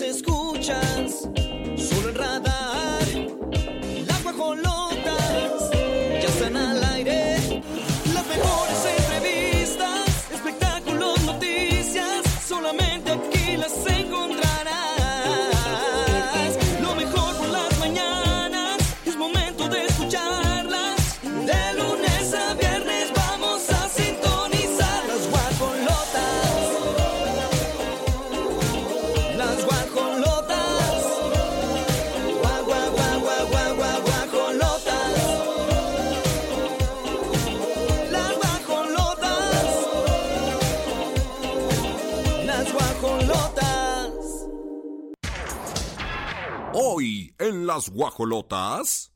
las escuchas, las guajolotas.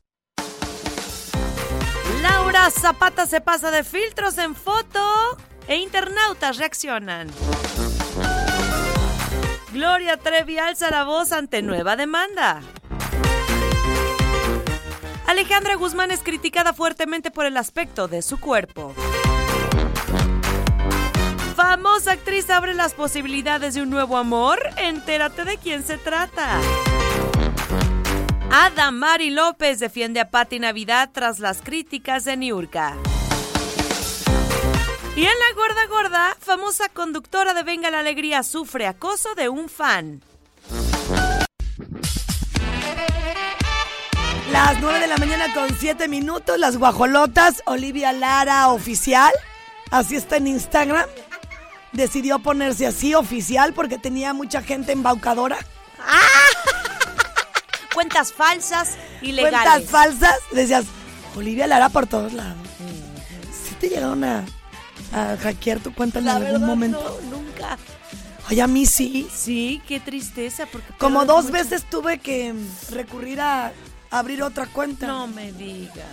Laura Zapata se pasa de filtros en foto e internautas reaccionan. Gloria Trevi alza la voz ante nueva demanda. Alejandra Guzmán es criticada fuertemente por el aspecto de su cuerpo. Famosa actriz abre las posibilidades de un nuevo amor. Entérate de quién se trata. Adamari López defiende a Patti Navidad tras las críticas de Niurka. Y en la gorda gorda, famosa conductora de Venga la Alegría sufre acoso de un fan. Las 9 de la mañana con 7 minutos, las guajolotas, Olivia Lara oficial, así está en Instagram. Decidió ponerse así oficial porque tenía mucha gente embaucadora. Cuentas falsas y legales. Cuentas falsas. Decías, Olivia Lara por todos lados. ¿Sí te llegaron a, a hackear tu cuenta en La algún verdad, momento? no, nunca. Ay, a mí sí. Sí, qué tristeza. Porque Como dos mucho. veces tuve que recurrir a abrir otra cuenta. No me digas.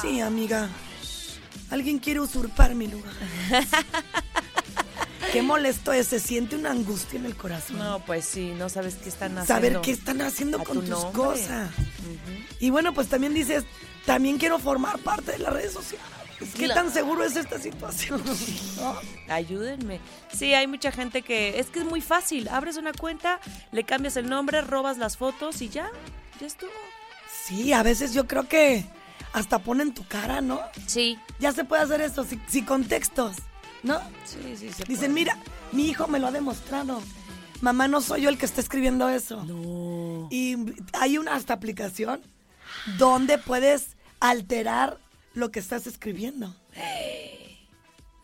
Sí, amiga. Alguien quiere usurpar mi lugar. Qué molesto es, se siente una angustia en el corazón. No, pues sí, no sabes qué están haciendo. Saber qué están haciendo con tu tus nombre. cosas. Y bueno, pues también dices, también quiero formar parte de las redes sociales. ¿Qué Claro. tan seguro es esta situación? ¿No? Ayúdenme. Sí, hay mucha gente que es que es muy fácil. Abres una cuenta, le cambias el nombre, robas las fotos y ya, ya estuvo. Sí, a veces yo creo que hasta ponen tu cara, ¿no? Sí, Ya se puede hacer eso, si, si con textos, ¿no? sí, sí. Se Dicen, mira, mi hijo me lo ha demostrado. Mamá, no soy yo el que está escribiendo eso. No. Y hay una hasta aplicación donde puedes alterar lo que estás escribiendo.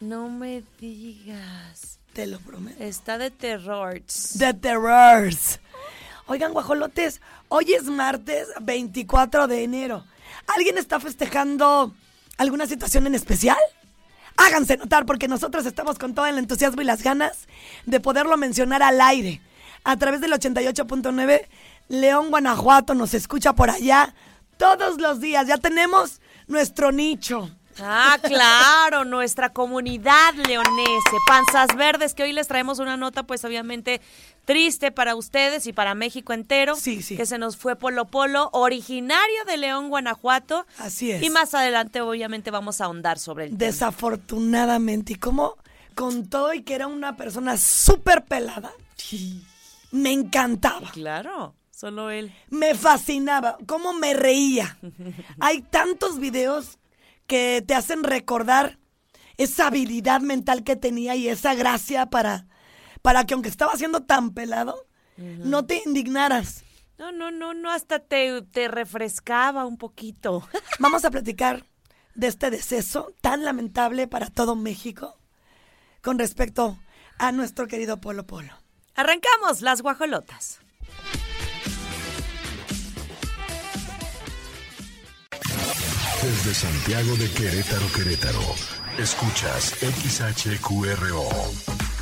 No me digas. Te lo prometo. Está de terror. The Terrors. Oigan, guajolotes, hoy es martes 24 de enero. ¿Alguien está festejando alguna situación en especial? Háganse notar porque nosotros estamos con todo el entusiasmo y las ganas de poderlo mencionar al aire. A través del 88.9, León, Guanajuato nos escucha por allá todos los días. Ya tenemos nuestro nicho. Ah, claro, nuestra comunidad leonese, Panzas Verdes, que hoy les traemos una nota, pues obviamente triste para ustedes y para México entero. Sí, sí. Que se nos fue Polo Polo, originario de León, Guanajuato. Así es. Y más adelante, obviamente, vamos a ahondar sobre el tema. Desafortunadamente, y como con todo y que era una persona súper pelada, me encantaba. Claro, solo él. Me fascinaba, cómo me reía. Hay tantos videos que te hacen recordar esa habilidad mental que tenía y esa gracia para, para que aunque estaba siendo tan pelado, no te indignaras. No, no, no, no, hasta te, te refrescaba un poquito. Vamos a platicar de este deceso tan lamentable para todo México con respecto a nuestro querido Polo Polo. Arrancamos las guajolotas. Desde Santiago de Querétaro, Querétaro. Escuchas XHQRO.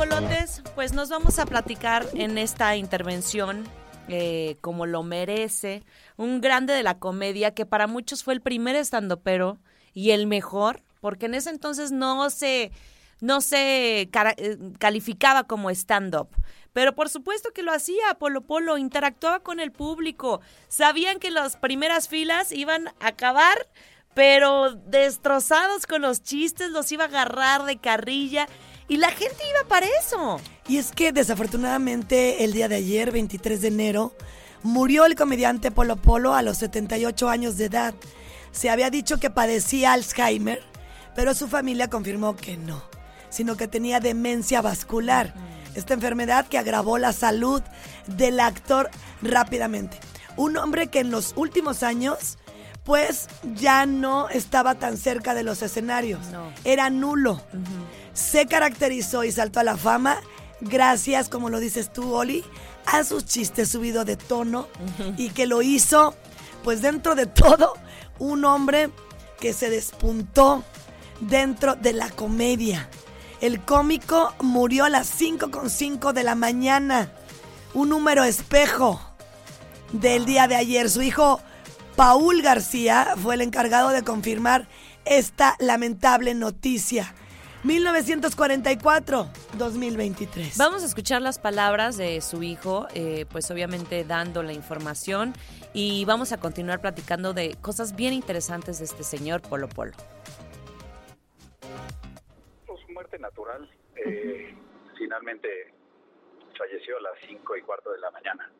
Guajolotes, pues nos vamos a platicar en esta intervención, eh, como lo merece, un grande de la comedia que para muchos fue el primer estandopero y el mejor, porque en ese entonces no se, no se eh, calificaba como stand-up. Pero por supuesto que lo hacía, Polo Polo, interactuaba con el público. Sabían que las primeras filas iban a acabar, pero destrozados con los chistes, los iba a agarrar de carrilla. Y la gente iba para eso. Y es que desafortunadamente el día de ayer, 23 de enero, murió el comediante Polo Polo a los 78 años de edad. Se había dicho que padecía Alzheimer, pero su familia confirmó que no, sino que tenía demencia vascular. Esta enfermedad que agravó la salud del actor rápidamente. Un hombre que en los últimos años, pues ya no estaba tan cerca de los escenarios. No. Era nulo se caracterizó y saltó a la fama gracias, como lo dices tú, Oli, a sus chistes subido de tono y que lo hizo, pues dentro de todo, un hombre que se despuntó dentro de la comedia. El cómico murió a las 5.5 de la mañana, un número espejo del día de ayer. Su hijo Paul García fue el encargado de confirmar esta lamentable noticia. 1944-2023. Vamos a escuchar las palabras de su hijo, eh, pues obviamente dando la información y vamos a continuar platicando de cosas bien interesantes de este señor Polo Polo. Pues muerte natural. Eh, finalmente falleció a las cinco y cuarto de la mañana.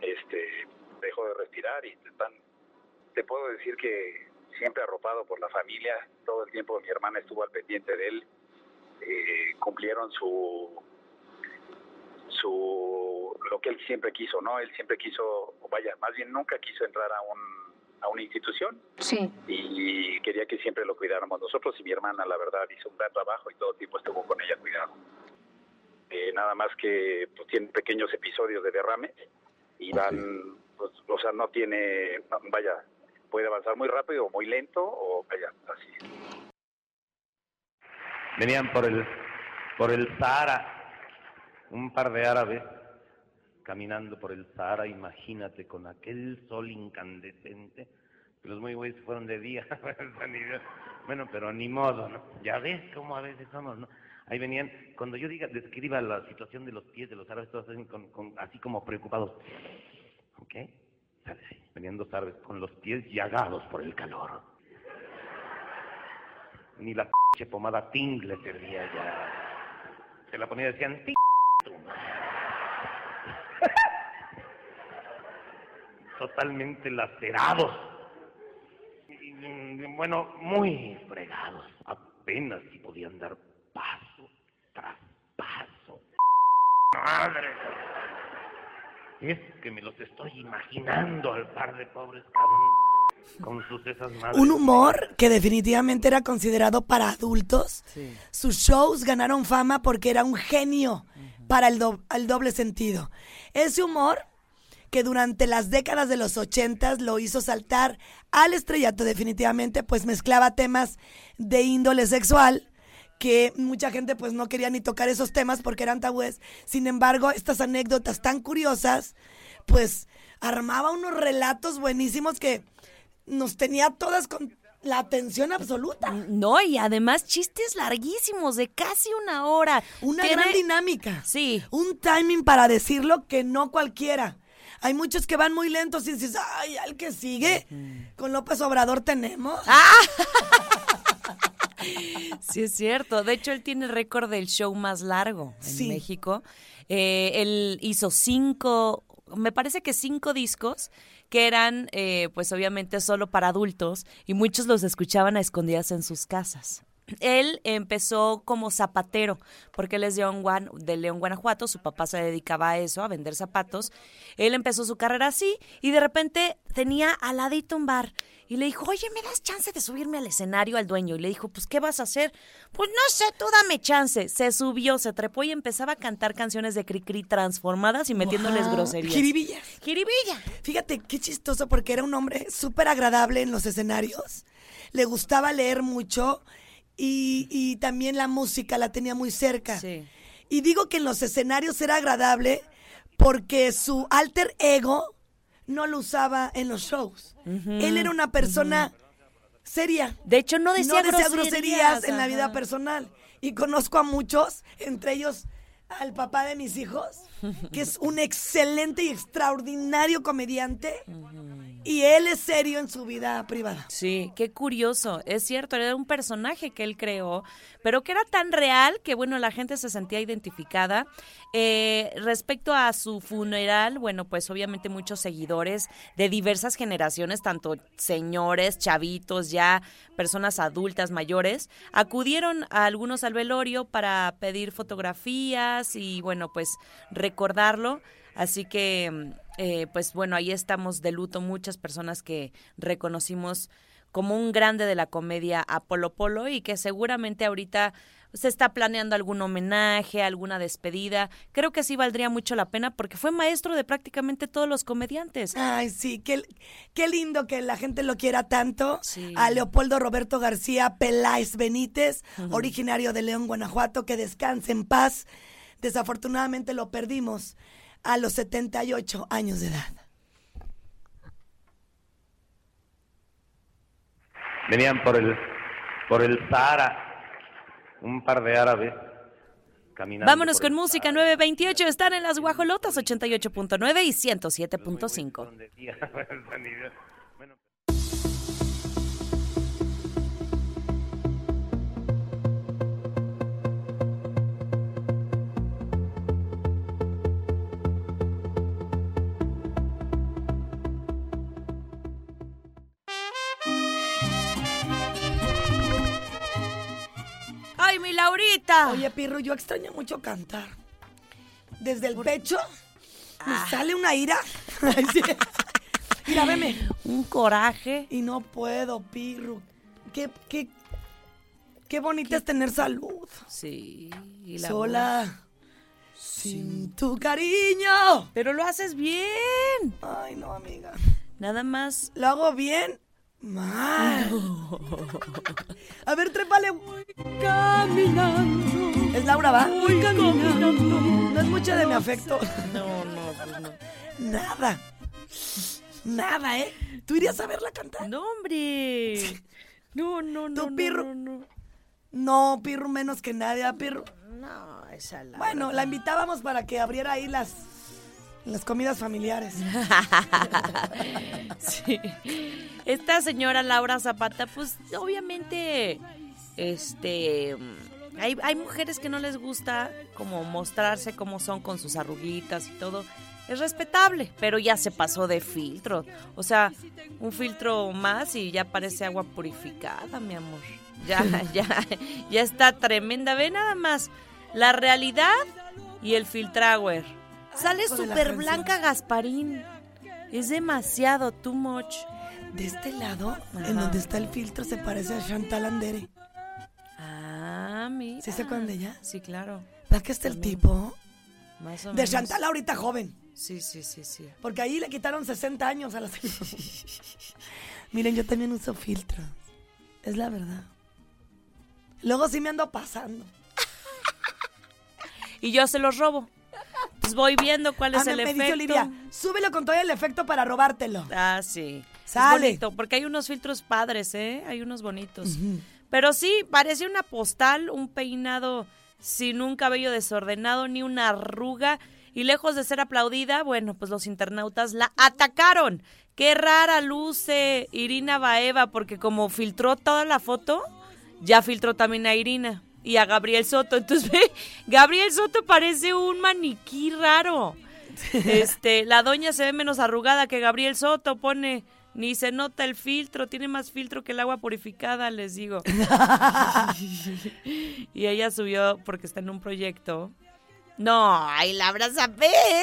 Este dejó de respirar y tan, te puedo decir que siempre arropado por la familia, todo el tiempo mi hermana estuvo al pendiente de él. Eh, cumplieron su su lo que él siempre quiso, ¿no? Él siempre quiso, vaya, más bien nunca quiso entrar a un a una institución Sí. y quería que siempre lo cuidáramos nosotros y mi hermana la verdad hizo un gran trabajo y todo el tiempo estuvo con ella cuidado Eh, nada más que pues, tiene pequeños episodios de derrame y van pues, o sea no tiene vaya puede avanzar muy rápido o muy lento o vaya así Venían por el, por el Sahara, un par de árabes caminando por el Sahara, imagínate, con aquel sol incandescente, que los muy güeyes fueron de día. bueno, pero ni modo, ¿no? Ya ves cómo a veces somos, ¿no? Ahí venían, cuando yo diga, describa la situación de los pies de los árabes, todos así, con- con- así como preocupados. ¿Ok? Sale, sí. Venían dos árabes con los pies llagados por el calor. Ni la pinche pomada Ting le servía ya. Se la ponía y decían. Totalmente lacerados. Bueno, muy fregados. Apenas si podían dar paso tras paso. Madre. Es que me los estoy imaginando al par de pobres cabrones con sus esas madres. Un humor que definitivamente era considerado para adultos. Sus shows ganaron fama porque era un genio para el, do- el doble sentido. Ese humor que durante las décadas de los ochentas lo hizo saltar al estrellato definitivamente, pues mezclaba temas de índole sexual que mucha gente pues no quería ni tocar esos temas porque eran tabúes. Sin embargo, estas anécdotas tan curiosas, pues armaba unos relatos buenísimos que nos tenía todas con la atención absoluta. No, y además chistes larguísimos de casi una hora. Una Tiene- gran dinámica. Sí. Un timing para decirlo que no cualquiera. Hay muchos que van muy lentos y dices, ay, al que sigue. Con López Obrador tenemos. Sí, es cierto. De hecho, él tiene el récord del show más largo en Sí. México. Eh, él hizo cinco, me parece que cinco discos que eran, eh, pues obviamente, solo para adultos y muchos los escuchaban a escondidas en sus casas. Él empezó como zapatero, porque él es de de León, Guanajuato, su papá se dedicaba a eso, a vender zapatos. Él empezó su carrera así y de repente tenía al ladito un bar y le dijo, oye, ¿me das chance de subirme al escenario al dueño? Y le dijo, pues, ¿qué vas a hacer? Pues no sé, tú dame chance. Se subió, se trepó y empezaba a cantar canciones de Cricri transformadas y metiéndoles Wow. groserías. Jiribillas. Jiribilla. Fíjate qué chistoso porque era un hombre súper agradable en los escenarios. Le gustaba leer mucho y, y también la música la tenía muy cerca. Sí. Y digo que en los escenarios era agradable porque su alter ego no lo usaba en los shows. Él era una persona seria. De hecho, no decía, groserías, groserías, en la vida personal. Y conozco a muchos, entre ellos al papá de mis hijos, que es un excelente y extraordinario comediante. Y él es serio en su vida privada. Sí, qué curioso. Es cierto, era un personaje que él creó, pero que era tan real que, bueno, la gente se sentía identificada. Eh, respecto a su funeral, bueno, pues obviamente muchos seguidores de diversas generaciones, tanto señores, chavitos, ya personas adultas, mayores, acudieron a algunos al velorio para pedir fotografías y, bueno, pues recordarlo. Así que, mm, eh, pues bueno, ahí estamos de luto muchas personas que reconocimos como un grande de la comedia a Polo Polo y que seguramente ahorita se está planeando algún homenaje, alguna despedida. Creo que sí valdría mucho la pena porque fue maestro de prácticamente todos los comediantes. Ay, sí, qué, qué lindo que la gente lo quiera tanto. Sí. A Leopoldo Roberto García Peláez Benítez, originario de León, Guanajuato, que descanse en paz. Desafortunadamente lo perdimos a los 78 años de edad. Venían por el, por el Sahara un par de árabes caminando. Vámonos con música Sahara. 928. Están en las guajolotas 88.9 y 107.5. Oye, Pirro, yo extraño mucho cantar. Desde el pecho me sale una ira. Mira, veme. un coraje. Y no puedo, Pirro. Qué, qué, qué bonita es tener salud. Sí. y la Sola. Sin tu cariño. Pero lo haces bien. Ay, no, amiga. Nada más. ¿Lo hago bien? Mal. A ver, trépale. Caminando. ¿Es Laura, va? Voy caminando. No es mucho de mi afecto. No, no, pues no. Nada. Nada, ¿eh? ¿Tú irías a verla cantar? No, hombre. No, no, no. ¿Tu no, pirro? No, no. No, Pirro menos que nadie, ¿ah, Pirro. No, esa la. Bueno, la invitábamos para que abriera ahí las, las comidas familiares. Sí. Esta señora Laura Zapata, pues obviamente, este, hay, hay mujeres que no les gusta como mostrarse cómo son con sus arruguitas y todo. Es respetable, pero ya se pasó de filtro. O sea, un filtro más y ya parece agua purificada, mi amor. Ya, ya, ya está tremenda. Ve nada más la realidad y el filtragüer. Sale súper blanca Gasparín. Es demasiado, too much. De este lado, Ajá. en donde está el filtro, se parece a Chantal Andere. Ah, mira. ¿Sí se acuerdan de ella? Sí, claro. ¿Para qué está el tipo? Más o De menos. Chantal ahorita joven. Sí, sí, sí, sí. Porque ahí le quitaron 60 años a la señora. Miren, yo también uso filtro. Es la verdad. Luego sí me ando pasando. Y yo se los robo. Pues voy viendo cuál es Ah, el me efecto. dice Olivia, súbelo con todo el efecto para robártelo. Ah, sí. Es Sale. bonito, porque hay unos filtros padres, ¿eh? Hay unos bonitos. Pero sí, parecía una postal, un peinado sin un cabello desordenado, ni una arruga. Y lejos de ser aplaudida, bueno, pues los internautas la atacaron. Qué rara luce Irina Baeva, porque como filtró toda la foto, ya filtró también a Irina y a Gabriel Soto. Entonces, ve, Gabriel Soto parece un maniquí raro. Este, la doña se ve menos arrugada que Gabriel Soto, pone, ni se nota el filtro, tiene más filtro que el agua purificada, les digo. y ella subió porque está en un proyecto. No, ay, la abraza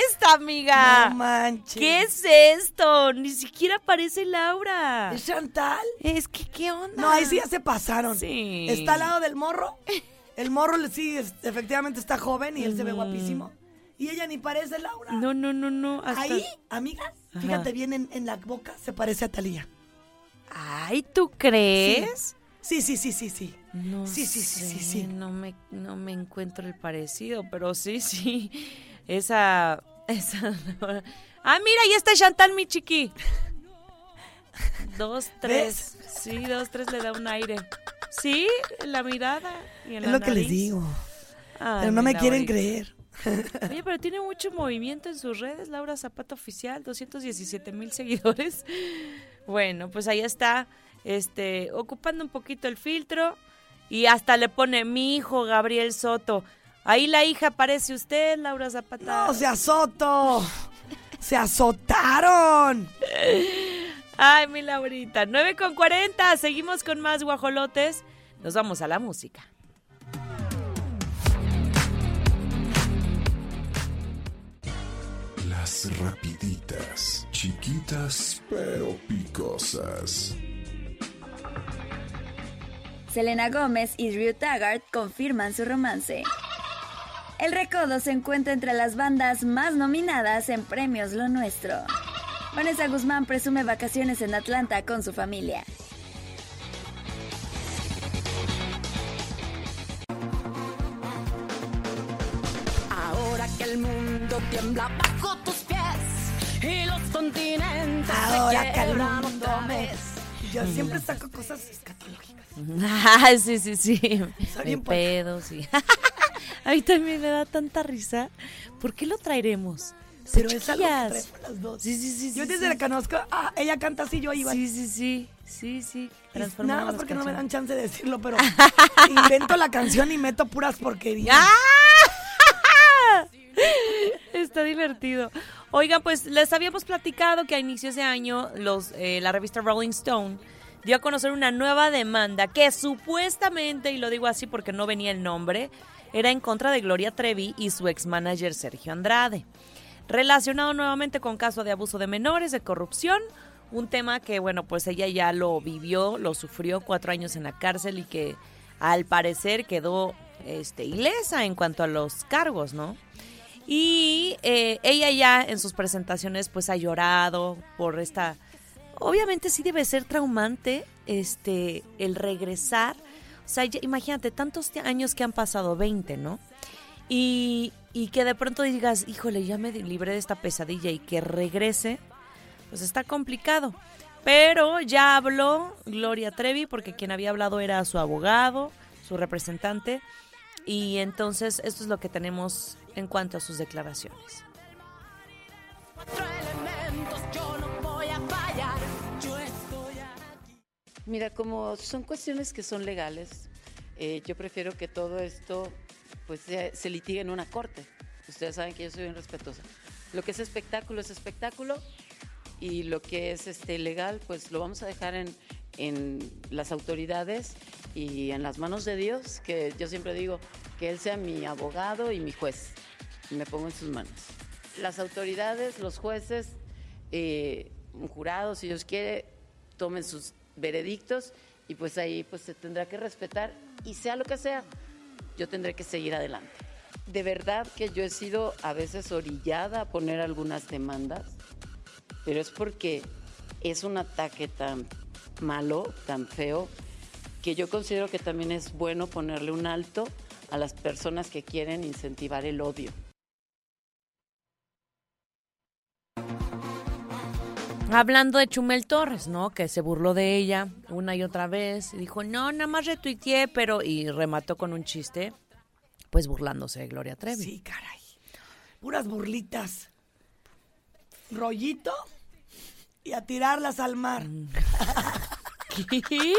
esta, amiga. No manches. ¿Qué es esto? Ni siquiera parece Laura. ¿Es Chantal? Es que, ¿qué onda? No, ahí sí ya se pasaron. Sí. Está al lado del morro. El morro sí, efectivamente está joven y él se ve guapísimo. Y ella ni parece Laura. No, no, no, no. hasta- Ahí, amiga, fíjate bien en, en la boca, se parece a Talía. Ay, ¿tú crees? Sí, sí, sí, sí, sí. No Sí, sí, sí, sí, sí. No me, no me encuentro el parecido, pero sí, sí. Esa, esa. Ah, mira, ahí está Chantal, mi chiqui. Dos, tres. Sí, dos, tres le da un aire. Sí, en la mirada y en Es la lo que les digo. Ay, Pero no me quieren creer. Oye, pero tiene mucho movimiento en sus redes, Laura Zapata Oficial, 217 mil seguidores. Bueno, pues ahí está, este, ocupando un poquito el filtro y hasta le pone mi hijo Gabriel Soto. Ahí la hija aparece usted, Laura Zapata. No, se azoto. Se azotaron. Ay, mi Laurita, 9 con 40, seguimos con más guajolotes. Nos vamos a la música. Las rapiditas, chiquitas pero picosas. Selena Gómez y Drew Taggart confirman su romance. El Recodo se encuentra entre las bandas más nominadas en premios Lo Nuestro. Vanessa Guzmán presume vacaciones en Atlanta con su familia. Ahora que el mundo tiembla bajo tus pies y los continentes Ahora que el mundo me... Yo siempre saco cosas escatológicas. Ah, sí, sí, sí. Puerca. pedo, sí. A mí también me da tanta risa. ¿Por qué lo traeremos? Pero es algo que las dos. Sí, sí, sí. Yo desde sí. la conozco, ah, ella canta así, yo iba. Sí, sí, sí. Sí, sí. Nada más porque no me dan chance de decirlo, pero invento la canción y meto puras porquerías. ¡Ah! Está divertido. Oigan, pues les habíamos platicado que a inicios de año los, eh, la revista Rolling Stone dio a conocer una nueva demanda que supuestamente, y lo digo así porque no venía el nombre, era en contra de Gloria Trevi y su ex manager Sergio Andrade. Relacionado nuevamente con caso de abuso de menores, de corrupción, un tema que, bueno, pues ella ya lo vivió, lo sufrió cuatro años en la cárcel y que al parecer quedó este, ilesa en cuanto a los cargos, ¿no? Y eh, ella ya en sus presentaciones pues ha llorado por esta... Obviamente sí debe ser traumante este, el regresar. O sea, ya- imagínate, tantos años que han pasado, 20, ¿no? Y, y que de pronto digas, híjole, ya me libré de esta pesadilla y que regrese, pues está complicado. Pero ya habló Gloria Trevi, porque quien había hablado era su abogado, su representante, y entonces esto es lo que tenemos en cuanto a sus declaraciones. Cuatro elementos, yo no Mira, como son cuestiones que son legales, eh, yo prefiero que todo esto pues se, se litigue en una corte. Ustedes saben que yo soy bien respetuosa. Lo que es espectáculo es espectáculo y lo que es este legal, pues lo vamos a dejar en, en las autoridades y en las manos de Dios, que yo siempre digo que Él sea mi abogado y mi juez. Y me pongo en sus manos. Las autoridades, los jueces, eh, un jurado, si Dios quiere, tomen sus veredictos y pues ahí pues se tendrá que respetar y sea lo que sea, yo tendré que seguir adelante. De verdad que yo he sido a veces orillada a poner algunas demandas, pero es porque es un ataque tan malo, tan feo, que yo considero que también es bueno ponerle un alto a las personas que quieren incentivar el odio. Hablando de Chumel Torres, ¿no? Que se burló de ella una y otra vez. Y dijo, no, nada más retuiteé, pero... Y remató con un chiste, pues burlándose de Gloria Trevi. Sí, caray. Puras burlitas. Rollito y a tirarlas al mar. ¿Qué?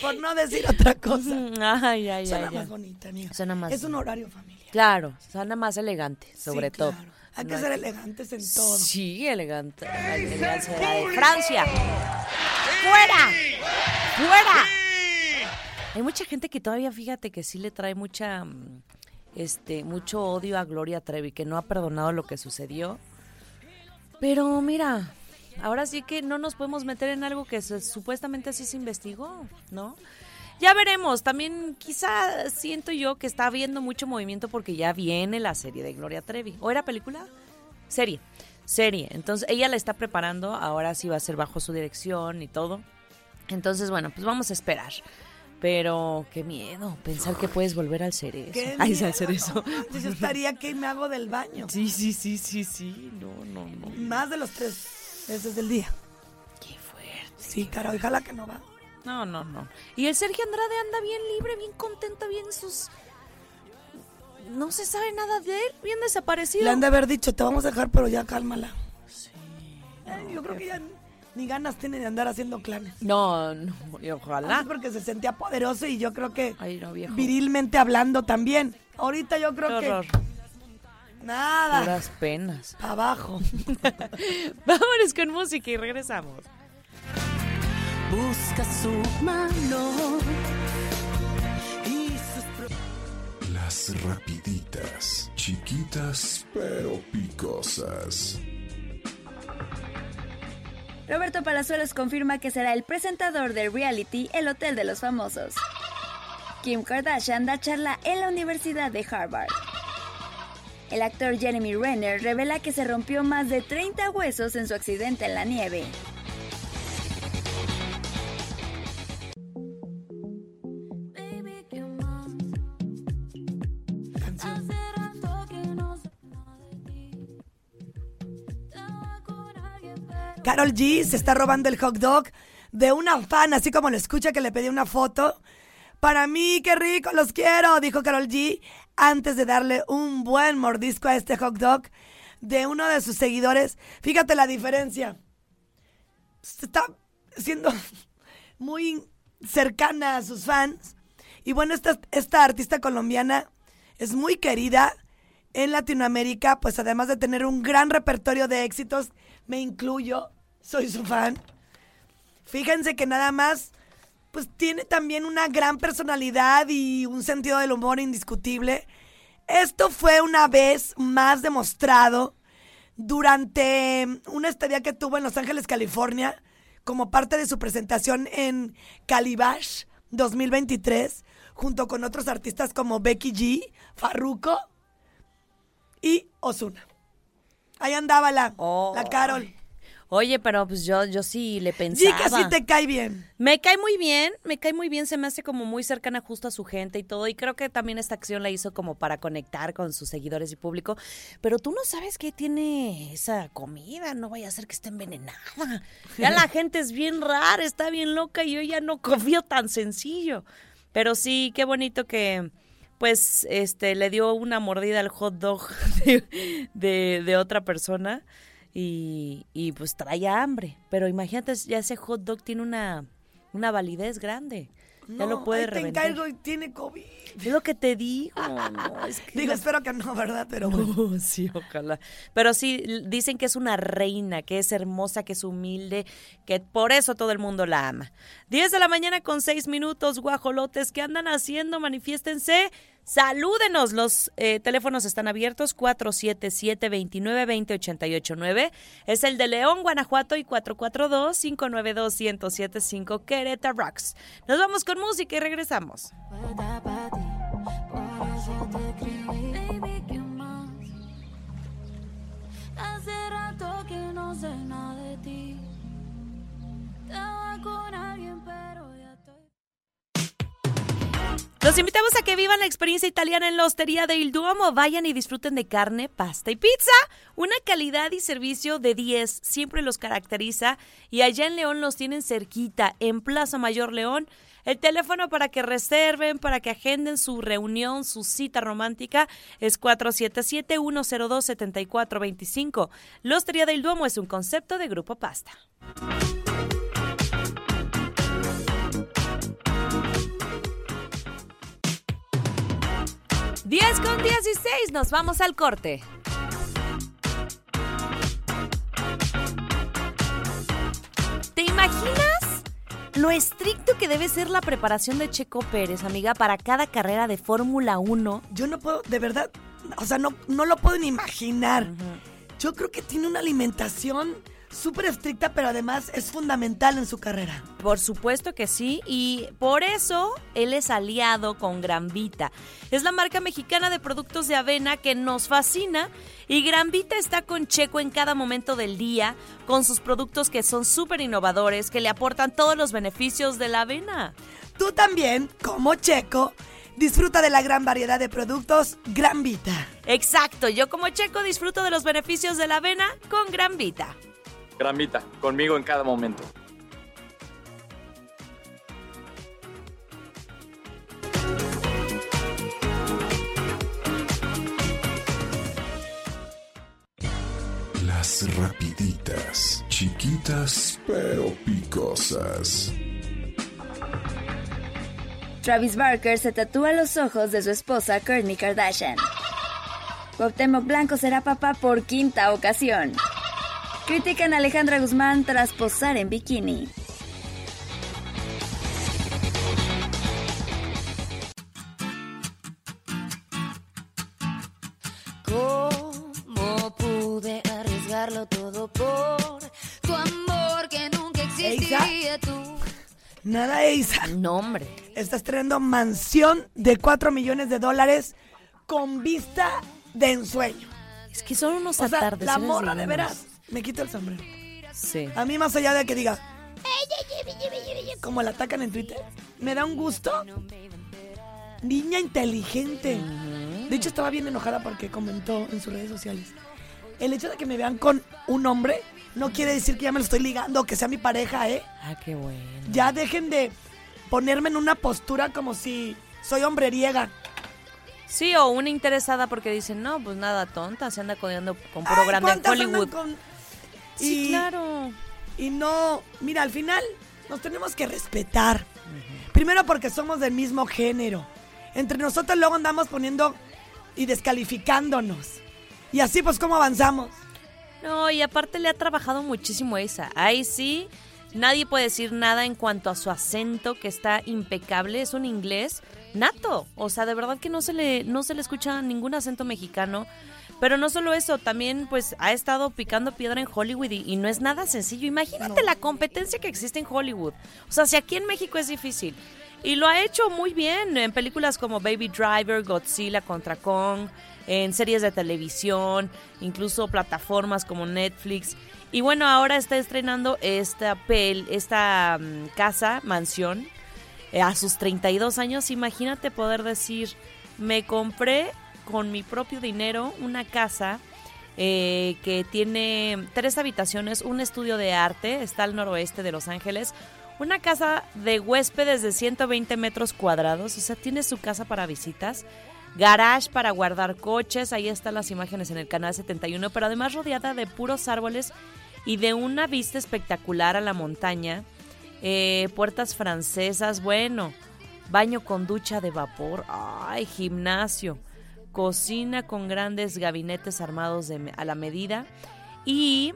Por no decir otra cosa. Ay, ay, Suena ay, más bonita, amiga. Suena más- Es un horario familiar. Claro, suena más elegante, sobre Sí, todo. claro. Hay que No ser elegantes en todo. Sí, elegante. La elegancia de la de Francia. ¡Fuera! ¡Fuera! Hay mucha gente que todavía, fíjate, que sí le trae mucha, mm, este, mucho odio a Gloria Trevi, que no ha perdonado lo que sucedió. Pero mira, ahora sí que no nos podemos meter en algo que se- supuestamente así se investigó, ¿no? Ya veremos, también quizá siento yo que está habiendo mucho movimiento porque ya viene la serie de Gloria Trevi. ¿O era película? Serie, serie. Entonces ella la está preparando, ahora sí va a ser bajo su dirección y todo. Entonces, bueno, pues vamos a esperar. Pero qué miedo pensar que puedes volver al cerezo. Qué Ay, al cerezo. no manches, yo estaría que me hago del baño. Sí, sí, sí, sí, sí. No, no, no. Más de los tres veces del día. Qué fuerte. Sí, cara, ojalá que no va. No, no, no. Y el Sergio Andrade anda bien libre, bien contento, bien sus... No se sabe nada de él, bien desaparecido. Le han de haber dicho, te vamos a dejar, pero ya cálmala. Eh, yo creo que ya ni ganas tiene de andar haciendo clanes. No, no, y ojalá. porque se sentía poderoso y yo creo que Ay, no, viejo. virilmente hablando también. Ahorita yo creo Qué que nada, Puras penas. abajo. Vámonos con música y regresamos. Busca su mano y sus Las rapiditas, chiquitas pero picosas. Roberto Palazuelos confirma que será el presentador del reality El Hotel de los Famosos. Kim Kardashian da charla en la Universidad de Harvard. El actor Jeremy Renner revela que se rompió más de 30 huesos en su accidente en la nieve. Carol G se está robando el hot dog de una fan, así como lo escucha que le pedí una foto. Para mí, qué rico, los quiero, dijo Carol G antes de darle un buen mordisco a este hot dog de uno de sus seguidores. Fíjate la diferencia. Está siendo muy cercana a sus fans. Y bueno, esta, esta artista colombiana es muy querida en Latinoamérica, pues además de tener un gran repertorio de éxitos, me incluyo, soy su fan. Fíjense que nada más, pues tiene también una gran personalidad y un sentido del humor indiscutible. Esto fue una vez más demostrado durante una estadía que tuvo en Los Ángeles, California, como parte de su presentación en Calibash 2023, junto con otros artistas como Becky G, Farruko y Osuna. Ahí andaba la, la Carol. Oye, pero pues yo, yo sí le Sí, pensaba. que sí te cae bien. Me cae muy bien, me cae muy bien, se me hace como muy cercana justo a su gente y todo, y creo que también esta acción la hizo como para conectar con sus seguidores y público, pero tú no sabes qué tiene esa comida, no vaya a ser que esté envenenada. Ya la gente es bien rara, está bien loca y yo ya no confío tan sencillo. Pero sí, qué bonito que pues este le dio una mordida al hot dog de, otra persona y, y pues traía hambre. Pero imagínate, ya ese hot dog tiene una, una validez grande. Ya lo puede ahí te encargo y tiene COVID. Es lo que te digo. no, es que Digo, espero que no, ¿verdad? Pero bueno. Sí, ojalá. Pero sí, dicen que es una reina, que es hermosa, que es humilde, que por eso todo el mundo la ama. 10 de la mañana con 6 minutos, guajolotes, ¿qué andan haciendo? Manifiéstense. Salúdenos, los eh, teléfonos están abiertos 477-2920-889. Es el de León, Guanajuato y 442-592-1075 Querétaro Rocks. Nos vamos con música y regresamos. Hace rato que no sé nada de ti. Estaba con alguien, pero. Los invitamos a que vivan la experiencia italiana en la Hostería de Il Duomo. Vayan y disfruten de carne, pasta y pizza. Una calidad y servicio de 10 siempre los caracteriza. Y allá en León los tienen cerquita, en Plaza Mayor León. El teléfono para que reserven, para que agenden su reunión, su cita romántica es 477-102-7425. La Hostería del Duomo es un concepto de Grupo Pasta. Diez con 16, nos vamos al corte. ¿Te imaginas lo estricto que debe ser la preparación de Checo Pérez, amiga, para cada carrera de Fórmula 1? Yo no puedo, de verdad, o sea, no, no lo puedo ni imaginar. Yo creo que tiene una alimentación súper estricta, pero además es fundamental en su carrera. Por supuesto que sí, y por eso él es aliado con Gran Vita. Es la marca mexicana de productos de avena que nos fascina y Gran Vita está con Checo en cada momento del día, con sus productos que son súper innovadores, que le aportan todos los beneficios de la avena. Tú también, como Checo, disfruta de la gran variedad de productos Gran Vita. Exacto, yo como Checo disfruto de los beneficios de la avena con Gran Vita. Gran Vita, conmigo en cada momento. Las rapiditas, chiquitas pero picosas. Travis Barker se tatúa los ojos de su esposa Kourtney Kardashian. Cuauhtémoc Blanco será papá por quinta ocasión. Critican a Alejandra Guzmán tras posar en bikini. ¿Cómo pude arriesgarlo todo por tu amor que nunca existiría tú? Nada, Isa. No, hombre. Está estrenando mansión de 4 millones de dólares con vista de ensueño. Es que son unos O sea, atardeceres la morra de veras. Me quito el sombrero. Sí. A mí más allá de que diga, como la atacan en Twitter, me da un gusto. Niña inteligente. De hecho, estaba bien enojada porque comentó en sus redes sociales. El hecho de que me vean con un hombre no quiere decir que ya me lo estoy ligando que sea mi pareja, ¿eh? Ah, qué bueno. Ya dejen de ponerme en una postura como si soy hombreriega. Sí, o una interesada porque dicen, no, pues nada, tonta, se anda codeando con puro Ay, grande en ¿cuántas andan Hollywood. con- Sí, Y- claro. Y no, mira, al final nos tenemos que respetar. Primero porque somos del mismo género. Entre nosotros luego andamos poniendo y descalificándonos. Y así pues cómo avanzamos. No, y aparte le ha trabajado muchísimo esa. Ahí sí, nadie puede decir nada en cuanto a su acento, que está impecable. Es un inglés nato. O sea, de verdad que no se le, no se le escucha ningún acento mexicano. Pero no solo eso, también pues ha estado picando piedra en Hollywood y, y no es nada sencillo. Imagínate la competencia que existe en Hollywood. O sea, si aquí en México es difícil. Y lo ha hecho muy bien en películas como Baby Driver, Godzilla contra Kong, en series de televisión, incluso plataformas como Netflix. Y bueno, ahora está estrenando esta pel, esta mm, casa, mansión, eh, a sus 32 años. Imagínate poder decir, me compré con mi propio dinero una casa eh, que tiene tres habitaciones, un estudio de arte, está al noroeste de Los Ángeles, una casa de huéspedes de 120 metros cuadrados, o sea, tiene su casa para visitas, garage para guardar coches, ahí están las imágenes en el canal 71, pero además rodeada de puros árboles y de una vista espectacular a la montaña, eh, puertas francesas, bueno, baño con ducha de vapor, ay, gimnasio, cocina con grandes gabinetes armados de a la medida y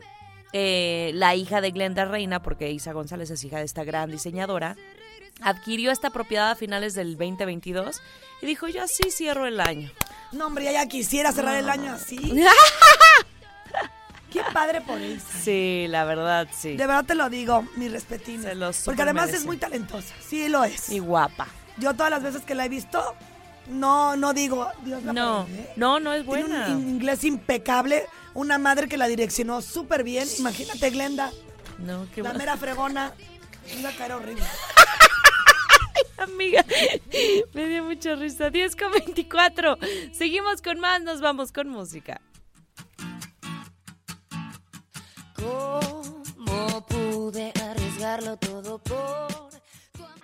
eh, la hija de Glenda Reina, porque Isa González es hija de esta gran diseñadora, adquirió esta propiedad a finales del 2022 y dijo, yo así cierro el año. No, hombre, ya, ya quisiera cerrar el año así. Qué padre por eso. Sí, la verdad, sí. De verdad te lo digo, mi lo Porque además es muy talentosa. Sí lo es. Y guapa. Yo todas las veces que la he visto, no, no digo, Dios la No, ¿eh? no, no es Tiene buena. un in- inglés impecable, una madre que la direccionó súper bien. Imagínate, Glenda, No, qué la mera fregona. Iba a caer horrible. Amiga, me dio mucha risa. 10 con 24. Seguimos con más, nos vamos con música. ¿Cómo pude arriesgarlo todo por tu amor?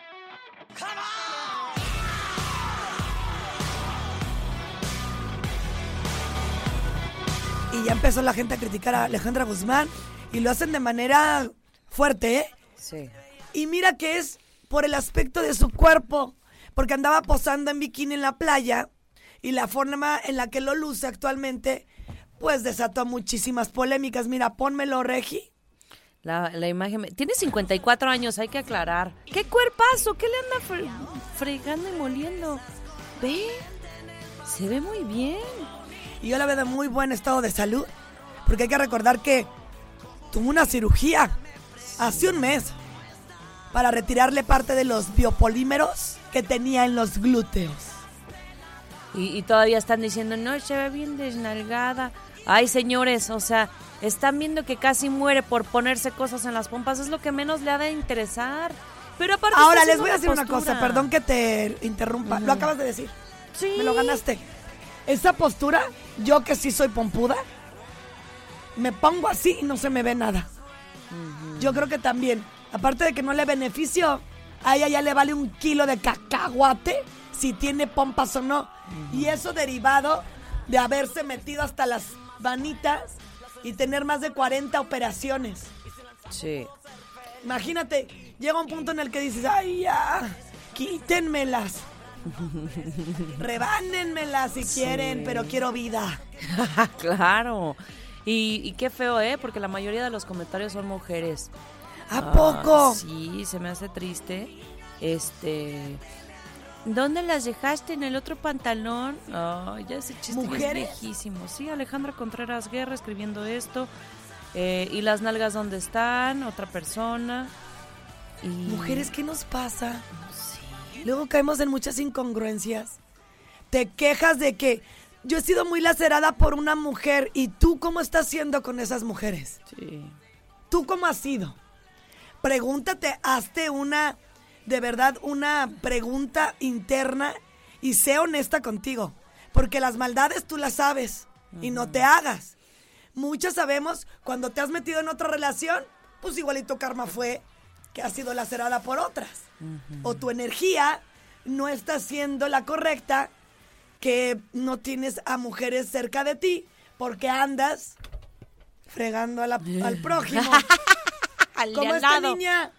Y ya empezó la gente a criticar a Alejandra Guzmán. Y lo hacen de manera fuerte, ¿eh? Sí. Y mira que es por el aspecto de su cuerpo. Porque andaba posando en bikini en la playa. Y la forma en la que lo luce actualmente, pues desató muchísimas polémicas. Mira, pónmelo, Regi. La, la imagen. me- Tiene 54 años, hay que aclarar. ¿Qué cuerpazo? ¿Qué le anda fre- fregando y moliendo? Ve. Se ve muy bien. Y yo la veo de muy buen estado de salud. Porque hay que recordar que tuvo una cirugía hace un mes para retirarle parte de los biopolímeros que tenía en los glúteos. Y, y todavía están diciendo, no, se ve bien desnalgada. Ay, señores, o sea, están viendo que casi muere por ponerse cosas en las pompas. Es lo que menos le ha de interesar. Pero aparte Ahora les voy a decir una cosa, perdón que te interrumpa. Lo acabas de decir. Sí. Me lo ganaste. Esa postura, yo que sí soy pompuda, me pongo así y no se me ve nada. Yo creo que también, aparte de que no le beneficio, a ella ya le vale un kilo de cacahuate si tiene pompas o no. Y eso derivado de haberse metido hasta las vanitas y tener más de 40 operaciones. Sí. Imagínate, llega un punto en el que dices, ay, ya, quítenmelas. Rebánenmelas si quieren, pero quiero vida. claro. Y, y qué feo, ¿eh? Porque la mayoría de los comentarios son mujeres. ¿A Ah, poco? Sí, se me hace triste. Este. ¿Dónde las dejaste en el otro pantalón? Ay, ya ese chiste ya es ¿Mujeres? viejísimo. Sí, Alejandra Contreras Guerra escribiendo esto. Eh, ¿Y las nalgas dónde están? Otra persona. Y... Mujeres, ¿qué nos pasa? Luego caemos en muchas incongruencias. Te quejas de que yo he sido muy lacerada por una mujer y tú cómo estás siendo con esas mujeres. Sí. ¿Tú cómo has sido? Pregúntate, hazte una, de verdad, una pregunta interna y sé honesta contigo. Porque las maldades tú las sabes y no te hagas. Muchas sabemos cuando te has metido en otra relación, pues igualito karma fue que has sido lacerada por otras. O tu energía no está siendo la correcta, que no tienes a mujeres cerca de ti porque andas fregando a la- al prójimo. Como esta niña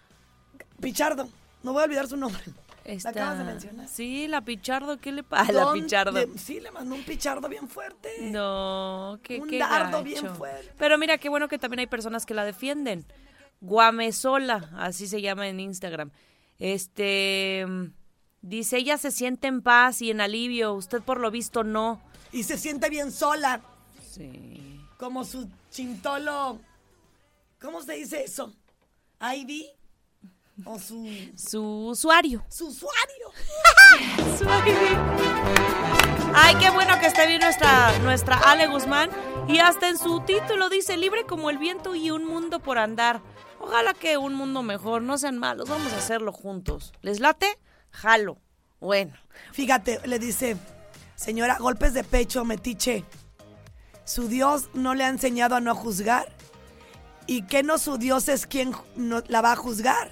Pichardo. No voy a olvidar su nombre. Esta- La acabas de mencionar. Sí, la Pichardo, ¿qué le pasa? La Pichardo. le- sí, le mandó un pichardo bien fuerte. No, qué, Un qué dardo gacho. bien fuerte. Pero mira, qué bueno que también hay personas que la defienden. Guamesola, así se llama en Instagram. Este dice, ella se siente en paz y en alivio, usted por lo visto no. Y se siente bien sola. Sí. Como su chintolo. ¿Cómo se dice eso? ¿ID? O su. Su usuario. Su usuario. Su. Ay, qué bueno que esté bien nuestra, nuestra Ale Guzmán. Y hasta en su título dice, libre como el viento y un mundo por andar. Ojalá que un mundo mejor, no sean malos, vamos a hacerlo juntos. ¿Les late? Jalo. Bueno. Fíjate, le dice, señora, golpes de pecho, metiche. Su Dios no le ha enseñado a no juzgar. ¿Y que no su Dios es quien no- la va a juzgar?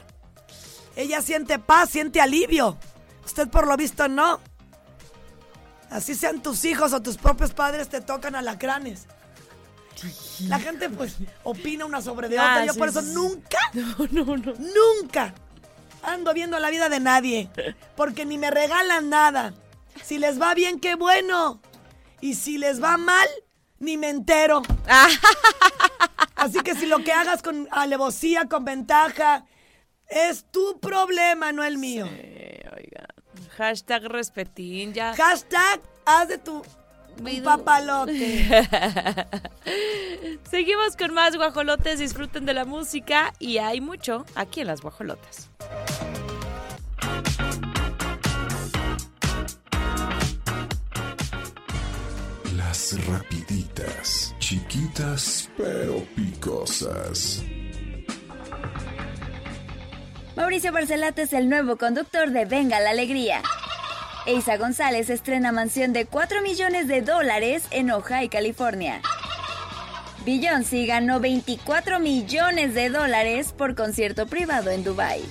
Ella siente paz, siente alivio. Usted por lo visto no. Así sean tus hijos o tus propios padres te tocan alacranes. La gente pues opina una sobre de Ah, otra. Yo sí, por eso sí, nunca, nunca ando viendo la vida de nadie. Porque ni me regalan nada. Si les va bien, qué bueno. Y si les va mal, ni me entero. Así que si lo que hagas con alevosía, con ventaja, es tu problema, no el mío. oigan. Hashtag respetín, ya. Hashtag haz de tu un papalote. Seguimos con más guajolotes, disfruten de la música y hay mucho aquí en las guajolotas. Las rapiditas, chiquitas pero picosas. Mauricio Barcelata es el nuevo conductor de Venga la Alegría. Eisa González estrena mansión de 4 millones de dólares en Ojai, California. Beyoncé ganó 24 millones de dólares por concierto privado en Dubai.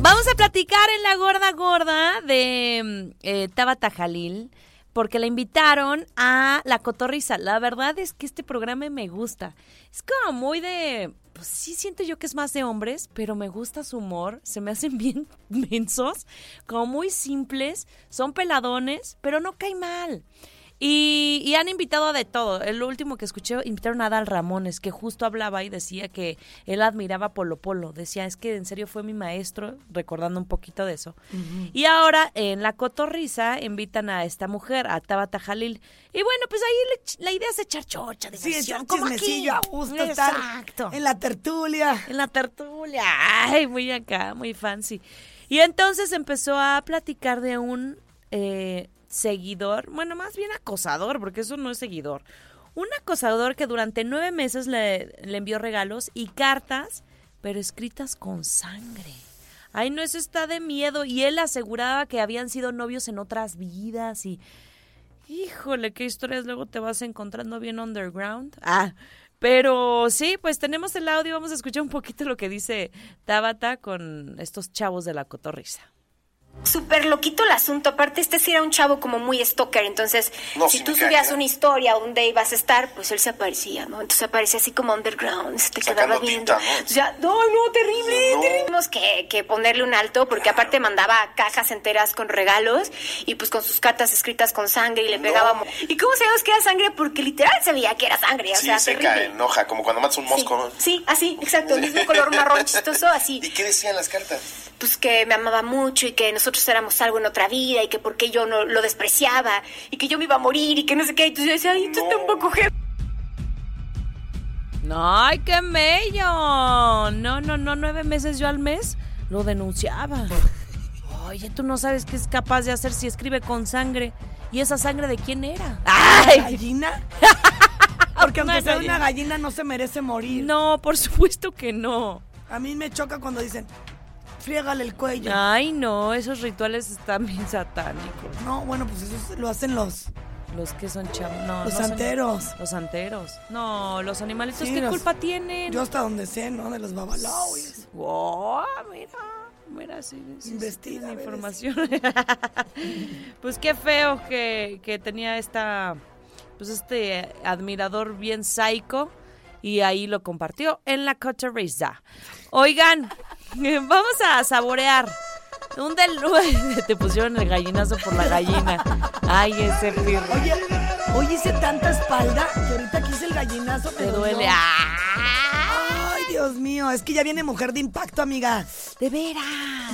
Vamos a platicar en la gorda gorda de mm, eh, Tabata Jalil, porque la invitaron a La Cotorrisa. La verdad es que este programa me gusta. Es como muy de... Pues sí siento yo que es más de hombres, pero me gusta su humor. Se me hacen bien mensos, como muy simples. Son peladones, pero no cae mal. Y, y han invitado a de todo. El último que escuché, invitaron a Adal Ramones, que justo hablaba y decía que él admiraba a Polo Polo. Decía, es que en serio fue mi maestro, recordando un poquito de eso. Y ahora en La Cotorrisa invitan a esta mujer, a Tabata Jalil. Y bueno, pues ahí le- la idea es echar chocha, Sí, diversión, echar como aquí. a gusto, Exacto. en la tertulia. En la tertulia. Ay, muy acá, muy fancy. Y entonces empezó a platicar de un eh, seguidor, bueno, más bien acosador, porque eso no es seguidor. Un acosador que durante nueve meses le, envió regalos y cartas, pero escritas con sangre. Ay, no, eso está de miedo. Y él aseguraba que habían sido novios en otras vidas y... Híjole, qué historias luego te vas encontrando bien underground. Ah, pero sí, pues tenemos el audio, vamos a escuchar un poquito lo que dice Tabata con estos chavos de la cotorriza. Súper loquito el asunto. Aparte, este sí era un chavo como muy stalker. Entonces, No, si sí tú subías ¿eh? una historia donde ibas a estar, pues él se aparecía, ¿no? Entonces aparecía así como underground. Se te Sacando quedaba viendo. tinta, ¿no? Ya, no, no, terrible, No. terrible. Tuvimos que, que ponerle un alto porque aparte mandaba cajas enteras con regalos y pues con sus cartas escritas con sangre y le pegábamos. ¿Y cómo sabíamos que era sangre? Porque literal se veía que era sangre. O Sí, sea, terrible. enoja, como cuando matas un mosco, ¿no? Sí, así, exacto. El mismo color marrón chistoso, así ¿Y qué decían las cartas? pues que me amaba mucho y que nosotros éramos algo en otra vida y que porque yo no lo despreciaba y que yo me iba a morir y que no sé qué. Entonces yo decía, ay, tú está un poco je- ¡Ay, qué mello! No, no, no, nueve meses yo al mes lo denunciaba. Oye, tú no sabes qué es capaz de hacer si escribe con sangre. ¿Y esa sangre de quién era? ¿Ay! ¿Gallina? Porque aunque sea una gallina no se merece morir. No, por supuesto que no. A mí me choca cuando dicen, friégale el cuello. Ay, no, esos rituales están bien satánicos. No, bueno, pues eso lo hacen los... Los que son chavos. No, Los no son- santeros. Los santeros. No, los animalitos, Sí, ¿qué los- culpa tienen? Yo hasta donde sé, ¿no? De los babalaos. Oh, mira, mira, sí, sí, sí, Investiga, bebés. información. pues qué feo que, que tenía esta, pues este admirador bien psycho y ahí lo compartió en la Cotorrisa. Oigan, vamos a saborear. Un del... Te pusieron el gallinazo por la gallina. Ay, ese pirro. Oye, hoy hice tanta espalda que ahorita que hice el gallinazo me Te duele. ¡Ah! Ay, Dios mío, es que ya viene Mujer de Impacto, amiga. De veras.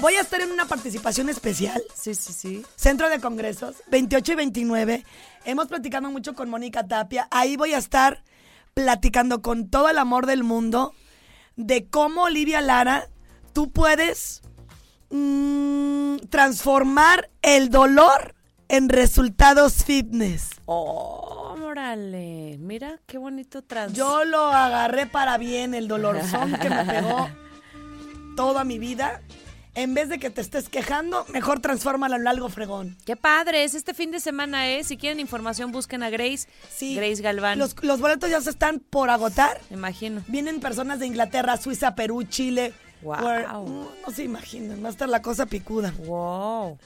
Voy a estar en una participación especial. Sí, sí, sí. Centro de Congresos, 28 y 29. Hemos platicado mucho con Mónica Tapia. Ahí voy a estar platicando con todo el amor del mundo de cómo Olivia Lara, tú puedes mm, transformar el dolor en resultados fitness. Oh, órale. Mira qué bonito trans. Yo lo agarré para bien, el dolorzón que me pegó toda mi vida. En vez de que te estés quejando, mejor transfórmalo en algo fregón. Qué padre, es este fin de semana, ¿eh? Si quieren información, busquen a Grace. Sí. Grace Galván. Los, los boletos ya se están por agotar. Me imagino. Vienen personas de Inglaterra, Suiza, Perú, Chile. Por- no, no se imaginan, va a estar la cosa picuda. Wow.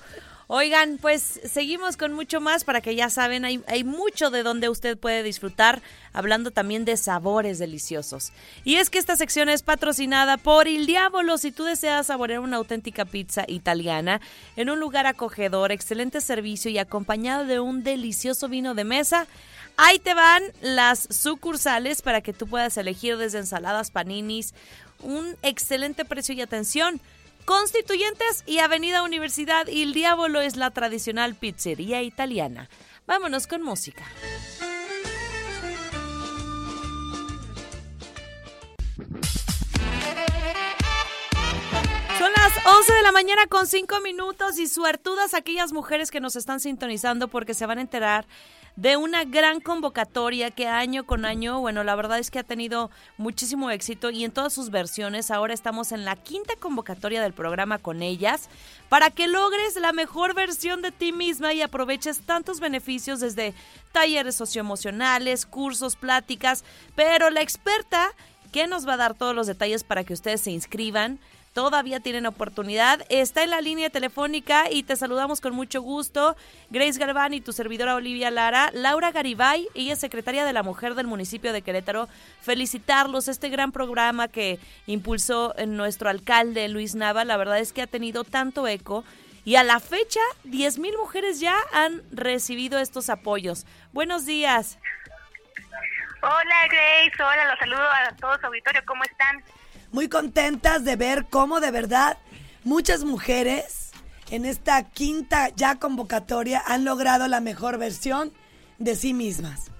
Oigan, pues seguimos con mucho más para que ya saben, hay, mucho de donde usted puede disfrutar, hablando también de sabores deliciosos. Y es que esta sección es patrocinada por Il Diavolo. Si tú deseas saborear una auténtica pizza italiana en un lugar acogedor, excelente servicio y acompañado de un delicioso vino de mesa, Ahí te van las sucursales para que tú puedas elegir desde ensaladas, paninis, un excelente precio y atención. Constituyentes y Avenida Universidad y el Diablo es la tradicional pizzería italiana. Vámonos con música. 11 de la mañana con 5 minutos y suertudas aquellas mujeres que nos están sintonizando porque se van a enterar de una gran convocatoria que año con año, bueno, la verdad es que ha tenido muchísimo éxito y en todas sus versiones. Ahora estamos en la quinta convocatoria del programa con ellas para que logres la mejor versión de ti misma y aproveches tantos beneficios desde talleres socioemocionales, cursos, pláticas, pero la experta que nos va a dar todos los detalles para que ustedes se inscriban. Todavía tienen oportunidad. Está en la línea telefónica y te saludamos con mucho gusto. Grace Galván y tu servidora Olivia Lara. Laura Garibay, ella es secretaria de la Mujer del municipio de Querétaro. Felicitarlos, este gran programa que impulsó nuestro alcalde Luis Nava. La verdad es que ha tenido tanto eco Y a la fecha, 10 mil mujeres ya han recibido estos apoyos. Buenos días. Hola Grace, hola, los saludo a todos auditorio, ¿cómo están? Muy contentas de ver cómo de verdad muchas mujeres en esta quinta ya convocatoria han logrado la mejor versión de sí mismas.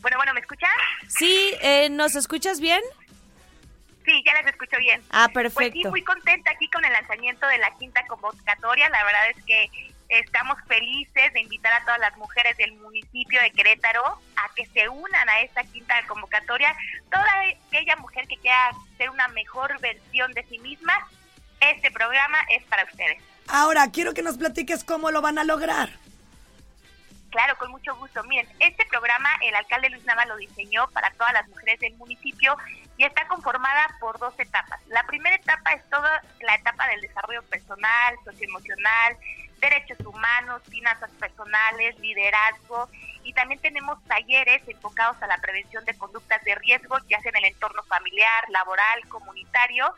Bueno, bueno, ¿me escuchan? Sí, eh, ¿nos escuchas bien? Sí, ya les escucho bien. Ah, Pues sí, perfecto. muy contenta aquí con el lanzamiento de la quinta convocatoria. La verdad es que estamos felices de invitar a todas las mujeres del municipio de Querétaro a que se unan a esta quinta convocatoria. Toda aquella mujer que quiera ser una mejor versión de sí misma, este programa es para ustedes. Ahora, quiero que nos platiques cómo lo van a lograr. Claro, con mucho gusto. Miren, este programa el alcalde Luis Nava lo diseñó para todas las mujeres del municipio y está conformada por dos etapas. La primera etapa es toda la etapa del desarrollo personal, socioemocional, derechos humanos, finanzas personales, liderazgo y también tenemos talleres enfocados a la prevención de conductas de riesgo, ya sea en el entorno familiar, laboral, comunitario.